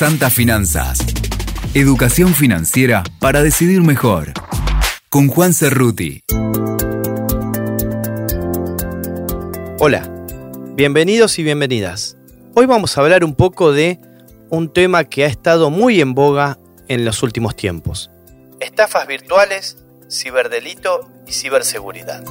Santa Finanzas. Educación financiera para decidir mejor. Con Juan Cerruti. Hola, bienvenidos y bienvenidas. Hoy vamos a hablar un poco de un tema que ha estado muy en boga en los últimos tiempos. Estafas virtuales, ciberdelito y ciberseguridad.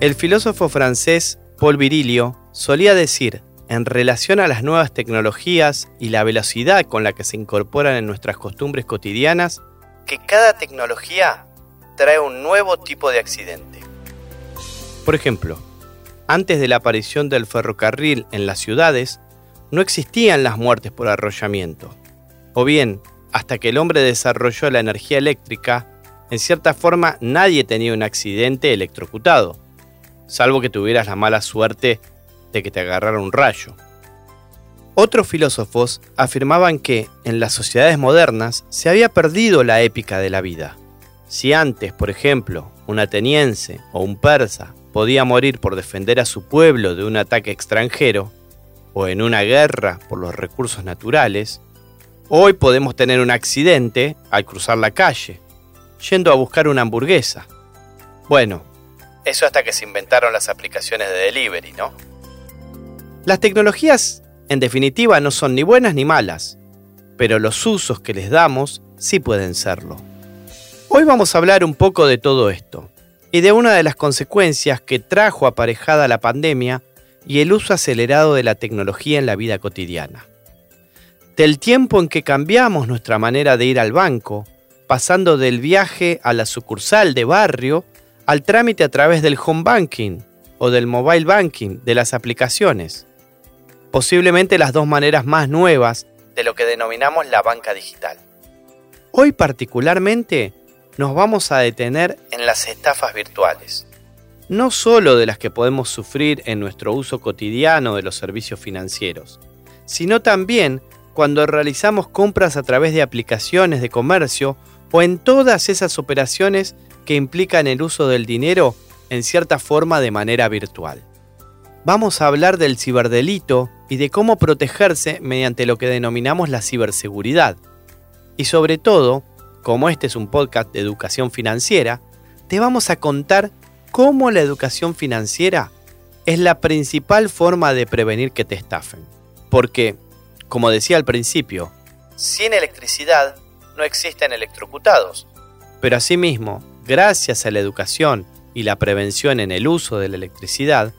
El filósofo francés Paul Virilio solía decir, en relación a las nuevas tecnologías y la velocidad con la que se incorporan en nuestras costumbres cotidianas, que cada tecnología trae un nuevo tipo de accidente. Por ejemplo, antes de la aparición del ferrocarril en las ciudades, no existían las muertes por arrollamiento. O bien, hasta que el hombre desarrolló la energía eléctrica, en cierta forma nadie tenía un accidente electrocutado, salvo que tuvieras la mala suerte de que te agarrara un rayo. Otros filósofos afirmaban que en las sociedades modernas se había perdido la épica de la vida. Si antes, por ejemplo, un ateniense o un persa podía morir por defender a su pueblo de un ataque extranjero, o en una guerra por los recursos naturales, hoy podemos tener un accidente al cruzar la calle, yendo a buscar una hamburguesa. Bueno, eso hasta que se inventaron las aplicaciones de delivery, ¿no? Las tecnologías, en definitiva, no son ni buenas ni malas, pero los usos que les damos sí pueden serlo. Hoy vamos a hablar un poco de todo esto y de una de las consecuencias que trajo aparejada la pandemia y el uso acelerado de la tecnología en la vida cotidiana. Del tiempo en que cambiamos nuestra manera de ir al banco, pasando del viaje a la sucursal de barrio al trámite a través del home banking o del mobile banking de las aplicaciones posiblemente las dos maneras más nuevas de lo que denominamos la banca digital. Hoy particularmente nos vamos a detener en las estafas virtuales, no solo de las que podemos sufrir en nuestro uso cotidiano de los servicios financieros, sino también cuando realizamos compras a través de aplicaciones de comercio o en todas esas operaciones que implican el uso del dinero en cierta forma de manera virtual vamos a hablar del ciberdelito y de cómo protegerse mediante lo que denominamos la ciberseguridad. Y sobre todo, como este es un podcast de educación financiera, te vamos a contar cómo la educación financiera es la principal forma de prevenir que te estafen. Porque, como decía al principio, sin electricidad no existen electrocutados. Pero asimismo, gracias a la educación y la prevención en el uso de la electricidad,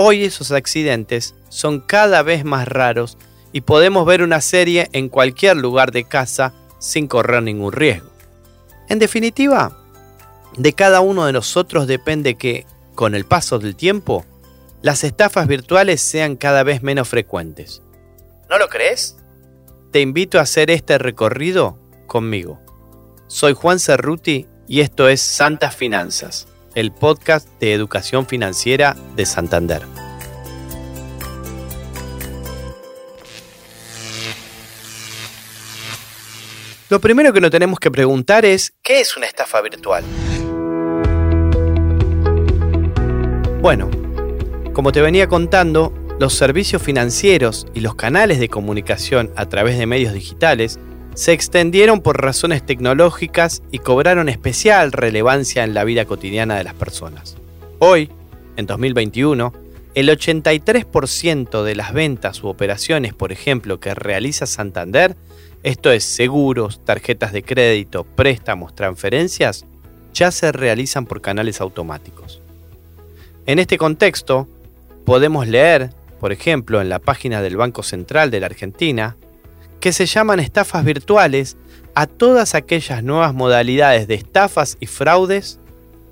Hoy esos accidentes son cada vez más raros y podemos ver una serie en cualquier lugar de casa sin correr ningún riesgo. En definitiva, de cada uno de nosotros depende que, con el paso del tiempo, las estafas virtuales sean cada vez menos frecuentes. ¿No lo crees? Te invito a hacer este recorrido conmigo. Soy Juan Cerruti y esto es Santas Finanzas el podcast de educación financiera de Santander. Lo primero que nos tenemos que preguntar es, ¿qué es una estafa virtual? Bueno, como te venía contando, los servicios financieros y los canales de comunicación a través de medios digitales se extendieron por razones tecnológicas y cobraron especial relevancia en la vida cotidiana de las personas. Hoy, en 2021, el 83% de las ventas u operaciones, por ejemplo, que realiza Santander, esto es seguros, tarjetas de crédito, préstamos, transferencias, ya se realizan por canales automáticos. En este contexto, podemos leer, por ejemplo, en la página del Banco Central de la Argentina, que se llaman estafas virtuales a todas aquellas nuevas modalidades de estafas y fraudes,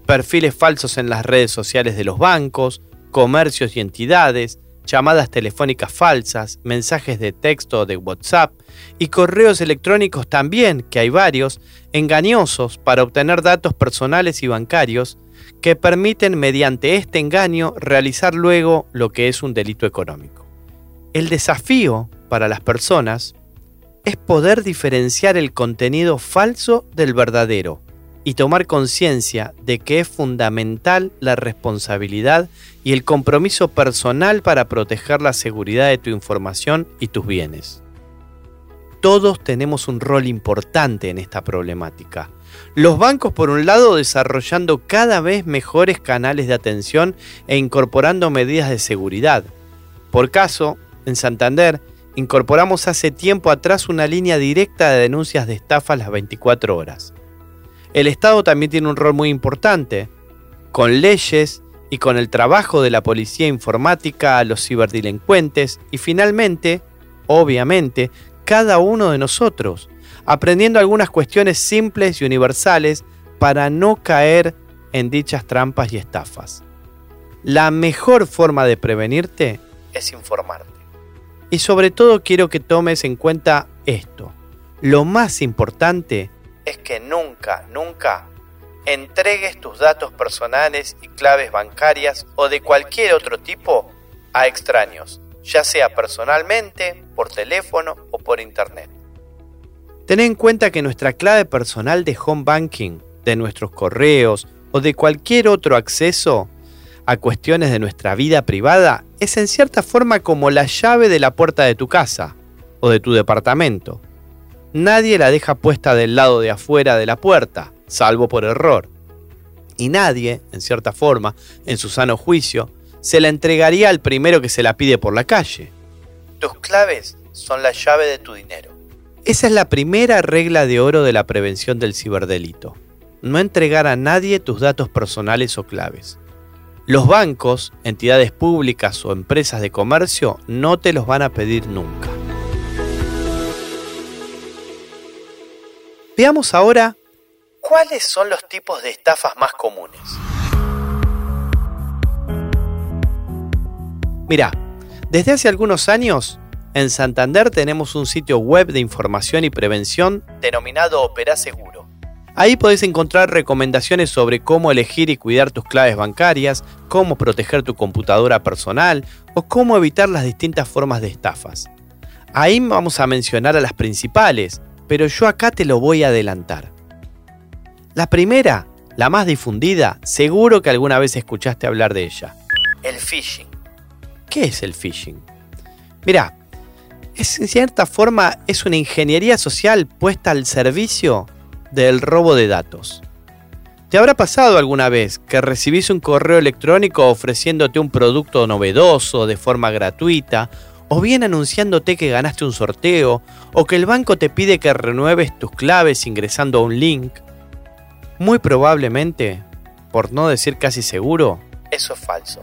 perfiles falsos en las redes sociales de los bancos, comercios y entidades, llamadas telefónicas falsas, mensajes de texto de WhatsApp y correos electrónicos también, que hay varios, engañosos para obtener datos personales y bancarios que permiten mediante este engaño realizar luego lo que es un delito económico. El desafío para las personas es poder diferenciar el contenido falso del verdadero y tomar conciencia de que es fundamental la responsabilidad y el compromiso personal para proteger la seguridad de tu información y tus bienes. todos tenemos un rol importante en esta problemática. Los bancos, por un lado, desarrollando cada vez mejores canales de atención e incorporando medidas de seguridad. Por caso, en Santander, incorporamos hace tiempo atrás una línea directa de denuncias de estafa las 24 horas. El Estado también tiene un rol muy importante, con leyes y con el trabajo de la policía informática a los ciberdelincuentes y finalmente, obviamente, cada uno de nosotros, aprendiendo algunas cuestiones simples y universales para no caer en dichas trampas y estafas. La mejor forma de prevenirte es informarte. Y sobre todo quiero que tomes en cuenta esto. Lo más importante es que nunca, nunca entregues tus datos personales y claves bancarias o de cualquier otro tipo a extraños, ya sea personalmente, por teléfono o por internet. Ten en cuenta que nuestra clave personal de home banking, de nuestros correos o de cualquier otro acceso a cuestiones de nuestra vida privada es en cierta forma como la llave de la puerta de tu casa o de tu departamento. Nadie la deja puesta del lado de afuera de la puerta, salvo por error. Y nadie, en cierta forma, en su sano juicio, se la entregaría al primero que se la pide por la calle. Tus claves son la llave de tu dinero. Esa es la primera regla de oro de la prevención del ciberdelito. No entregar a nadie tus datos personales o claves. Los bancos, entidades públicas o empresas de comercio no te los van a pedir nunca. Veamos ahora cuáles son los tipos de estafas más comunes. Mira, desde hace algunos años en Santander tenemos un sitio web de información y prevención denominado Opera Seguro. Ahí podés encontrar recomendaciones sobre cómo elegir y cuidar tus claves bancarias, cómo proteger tu computadora personal o cómo evitar las distintas formas de estafas. Ahí vamos a mencionar a las principales, pero yo acá te lo voy a adelantar. La primera, la más difundida, seguro que alguna vez escuchaste hablar de ella. El phishing. ¿Qué es el phishing? Mirá, es, en cierta forma es una ingeniería social puesta al servicio del robo de datos. ¿Te habrá pasado alguna vez que recibís un correo electrónico ofreciéndote un producto novedoso de forma gratuita, o bien anunciándote que ganaste un sorteo, o que el banco te pide que renueves tus claves ingresando a un link? Muy probablemente, por no decir casi seguro, eso es falso.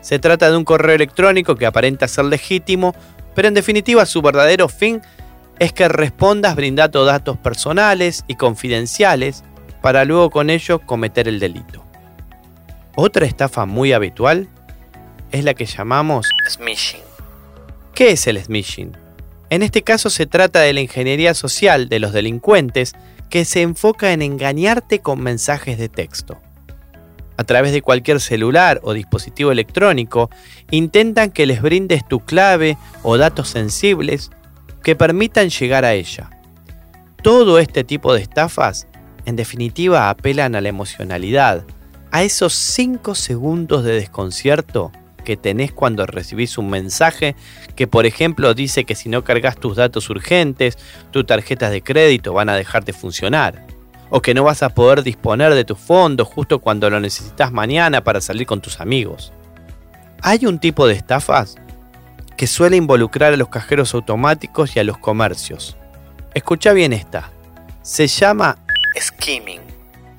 Se trata de un correo electrónico que aparenta ser legítimo, pero en definitiva su verdadero fin es que respondas brindando datos personales y confidenciales para luego con ello cometer el delito. Otra estafa muy habitual es la que llamamos smishing. ¿Qué es el smishing? En este caso se trata de la ingeniería social de los delincuentes que se enfoca en engañarte con mensajes de texto a través de cualquier celular o dispositivo electrónico, intentan que les brindes tu clave o datos sensibles que permitan llegar a ella. Todo este tipo de estafas, en definitiva, apelan a la emocionalidad, a esos 5 segundos de desconcierto que tenés cuando recibís un mensaje que, por ejemplo, dice que si no cargas tus datos urgentes, tus tarjetas de crédito van a dejar de funcionar o que no vas a poder disponer de tus fondos justo cuando lo necesitas mañana para salir con tus amigos. Hay un tipo de estafas que suele involucrar a los cajeros automáticos y a los comercios. Escucha bien esta. Se llama skimming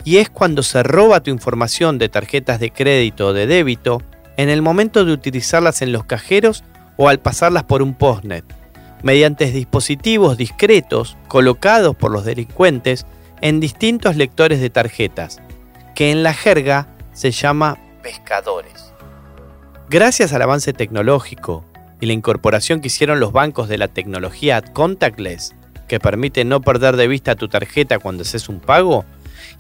y es cuando se roba tu información de tarjetas de crédito o de débito en el momento de utilizarlas en los cajeros o al pasarlas por un postnet, mediante dispositivos discretos colocados por los delincuentes en distintos lectores de tarjetas, que en la jerga se llama pescadores. Gracias al avance tecnológico y la incorporación que hicieron los bancos de la tecnología contactless, que permite no perder de vista tu tarjeta cuando haces un pago,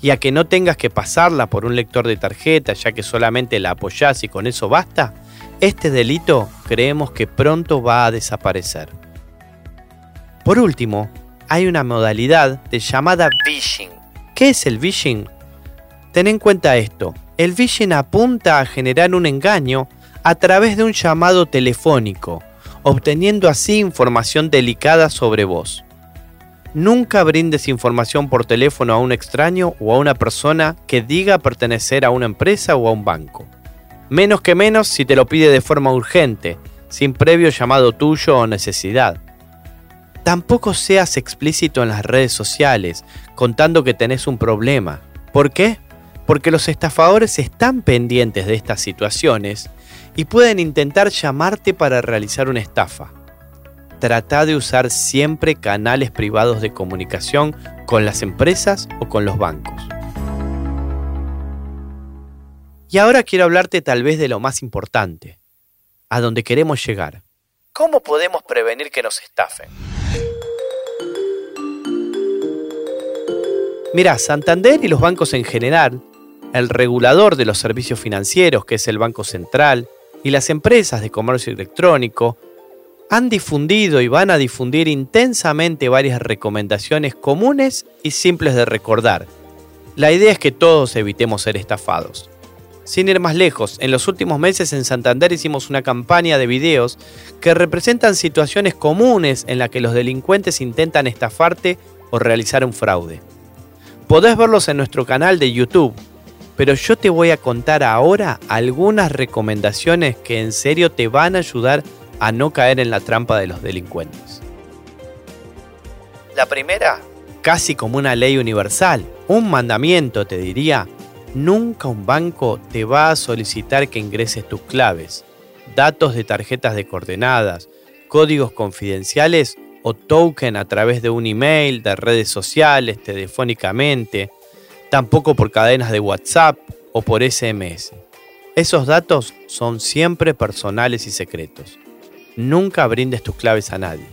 y a que no tengas que pasarla por un lector de tarjeta ya que solamente la apoyás y con eso basta, este delito creemos que pronto va a desaparecer. Por último, hay una modalidad de llamada phishing. ¿Qué es el phishing? Ten en cuenta esto. El phishing apunta a generar un engaño a través de un llamado telefónico obteniendo así información delicada sobre vos. Nunca brindes información por teléfono a un extraño o a una persona que diga pertenecer a una empresa o a un banco. Menos que menos si te lo pide de forma urgente, sin previo llamado tuyo o necesidad. Tampoco seas explícito en las redes sociales contando que tenés un problema. ¿Por qué? Porque los estafadores están pendientes de estas situaciones y pueden intentar llamarte para realizar una estafa. Trata de usar siempre canales privados de comunicación con las empresas o con los bancos. Y ahora quiero hablarte tal vez de lo más importante, a donde queremos llegar. ¿Cómo podemos prevenir que nos estafen? Mira, Santander y los bancos en general, el regulador de los servicios financieros, que es el Banco Central, y las empresas de comercio electrónico, han difundido y van a difundir intensamente varias recomendaciones comunes y simples de recordar. La idea es que todos evitemos ser estafados. Sin ir más lejos, en los últimos meses en Santander hicimos una campaña de videos que representan situaciones comunes en las que los delincuentes intentan estafarte o realizar un fraude. Podés verlos en nuestro canal de YouTube, pero yo te voy a contar ahora algunas recomendaciones que en serio te van a ayudar a no caer en la trampa de los delincuentes. La primera, casi como una ley universal, un mandamiento te diría, nunca un banco te va a solicitar que ingreses tus claves, datos de tarjetas de coordenadas, códigos confidenciales o token a través de un email, de redes sociales, telefónicamente, tampoco por cadenas de WhatsApp o por SMS. Esos datos son siempre personales y secretos. Nunca brindes tus claves a nadie.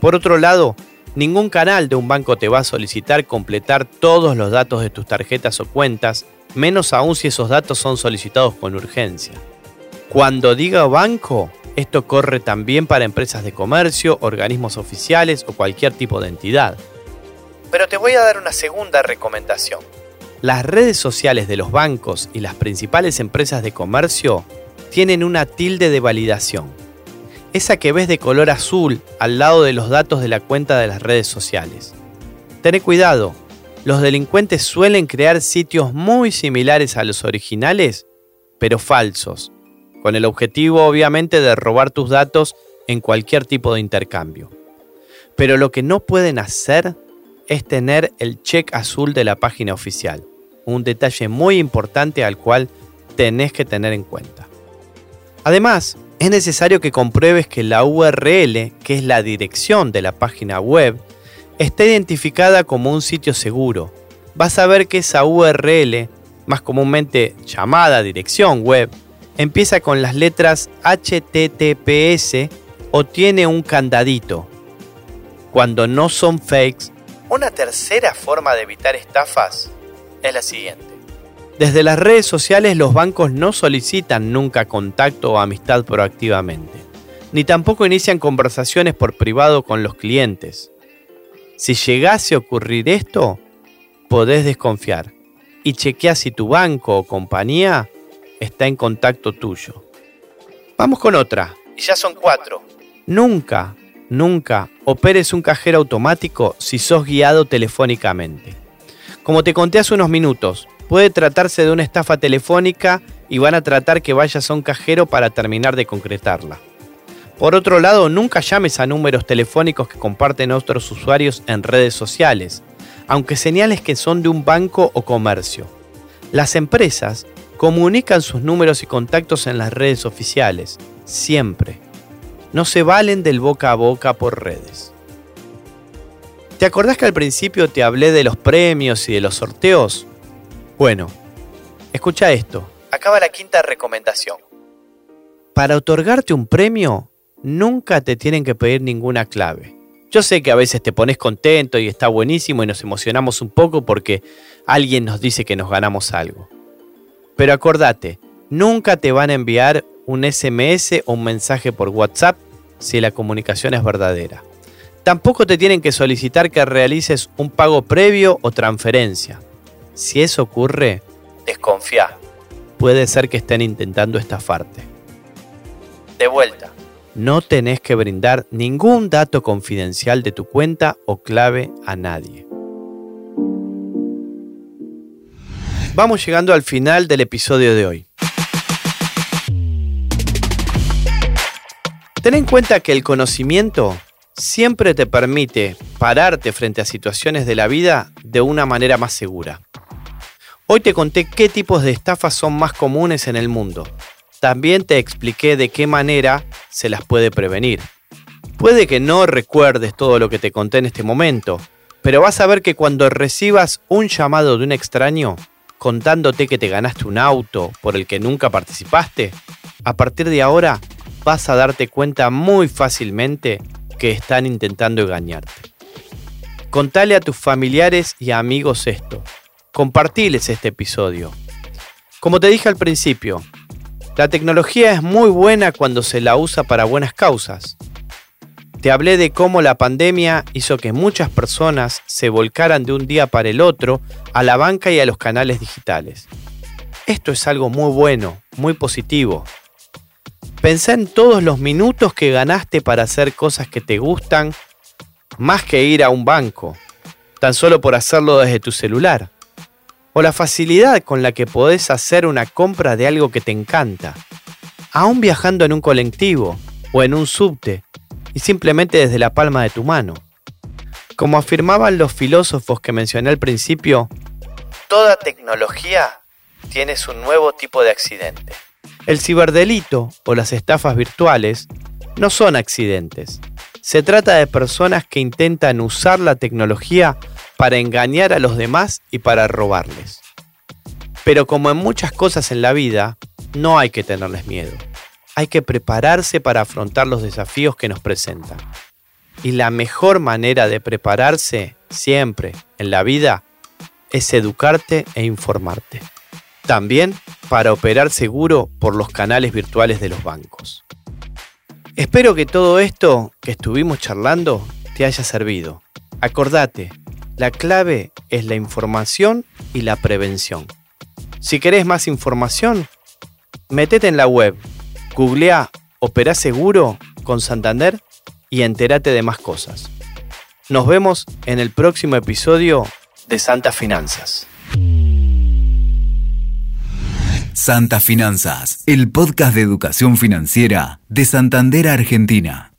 Por otro lado, ningún canal de un banco te va a solicitar completar todos los datos de tus tarjetas o cuentas, menos aún si esos datos son solicitados con urgencia. Cuando diga banco, esto corre también para empresas de comercio, organismos oficiales o cualquier tipo de entidad. Pero te voy a dar una segunda recomendación. Las redes sociales de los bancos y las principales empresas de comercio tienen una tilde de validación. Esa que ves de color azul al lado de los datos de la cuenta de las redes sociales. Ten cuidado, los delincuentes suelen crear sitios muy similares a los originales, pero falsos, con el objetivo obviamente de robar tus datos en cualquier tipo de intercambio. Pero lo que no pueden hacer es tener el check azul de la página oficial, un detalle muy importante al cual tenés que tener en cuenta. Además, es necesario que compruebes que la URL, que es la dirección de la página web, esté identificada como un sitio seguro. Vas a ver que esa URL, más comúnmente llamada dirección web, empieza con las letras HTTPS o tiene un candadito. Cuando no son fakes, una tercera forma de evitar estafas es la siguiente. Desde las redes sociales los bancos no solicitan nunca contacto o amistad proactivamente, ni tampoco inician conversaciones por privado con los clientes. Si llegase a ocurrir esto, podés desconfiar y chequea si tu banco o compañía está en contacto tuyo. Vamos con otra. Y ya son cuatro. Nunca, nunca operes un cajero automático si sos guiado telefónicamente. Como te conté hace unos minutos, puede tratarse de una estafa telefónica y van a tratar que vayas a un cajero para terminar de concretarla. Por otro lado, nunca llames a números telefónicos que comparten otros usuarios en redes sociales, aunque señales que son de un banco o comercio. Las empresas comunican sus números y contactos en las redes oficiales, siempre. No se valen del boca a boca por redes. ¿Te acordás que al principio te hablé de los premios y de los sorteos? Bueno, escucha esto. Acaba la quinta recomendación. Para otorgarte un premio, nunca te tienen que pedir ninguna clave. Yo sé que a veces te pones contento y está buenísimo y nos emocionamos un poco porque alguien nos dice que nos ganamos algo. Pero acordate, nunca te van a enviar un SMS o un mensaje por WhatsApp si la comunicación es verdadera. Tampoco te tienen que solicitar que realices un pago previo o transferencia. Si eso ocurre, desconfía. Puede ser que estén intentando estafarte. De vuelta, no tenés que brindar ningún dato confidencial de tu cuenta o clave a nadie. Vamos llegando al final del episodio de hoy. Ten en cuenta que el conocimiento siempre te permite pararte frente a situaciones de la vida de una manera más segura. Hoy te conté qué tipos de estafas son más comunes en el mundo. También te expliqué de qué manera se las puede prevenir. Puede que no recuerdes todo lo que te conté en este momento, pero vas a ver que cuando recibas un llamado de un extraño contándote que te ganaste un auto por el que nunca participaste, a partir de ahora vas a darte cuenta muy fácilmente que están intentando engañarte. Contale a tus familiares y amigos esto. Compartiles este episodio. Como te dije al principio, la tecnología es muy buena cuando se la usa para buenas causas. Te hablé de cómo la pandemia hizo que muchas personas se volcaran de un día para el otro a la banca y a los canales digitales. Esto es algo muy bueno, muy positivo, Pensá en todos los minutos que ganaste para hacer cosas que te gustan, más que ir a un banco, tan solo por hacerlo desde tu celular. O la facilidad con la que podés hacer una compra de algo que te encanta, aún viajando en un colectivo o en un subte, y simplemente desde la palma de tu mano. Como afirmaban los filósofos que mencioné al principio, toda tecnología tiene su nuevo tipo de accidente. El ciberdelito o las estafas virtuales no son accidentes. Se trata de personas que intentan usar la tecnología para engañar a los demás y para robarles. Pero como en muchas cosas en la vida, no hay que tenerles miedo. Hay que prepararse para afrontar los desafíos que nos presentan. Y la mejor manera de prepararse siempre en la vida es educarte e informarte. También para operar seguro por los canales virtuales de los bancos. Espero que todo esto que estuvimos charlando te haya servido. Acordate, la clave es la información y la prevención. Si querés más información, metete en la web, googlea Opera Seguro con Santander y entérate de más cosas. Nos vemos en el próximo episodio de Santa Finanzas. Santa Finanzas, el podcast de educación financiera de Santander, Argentina.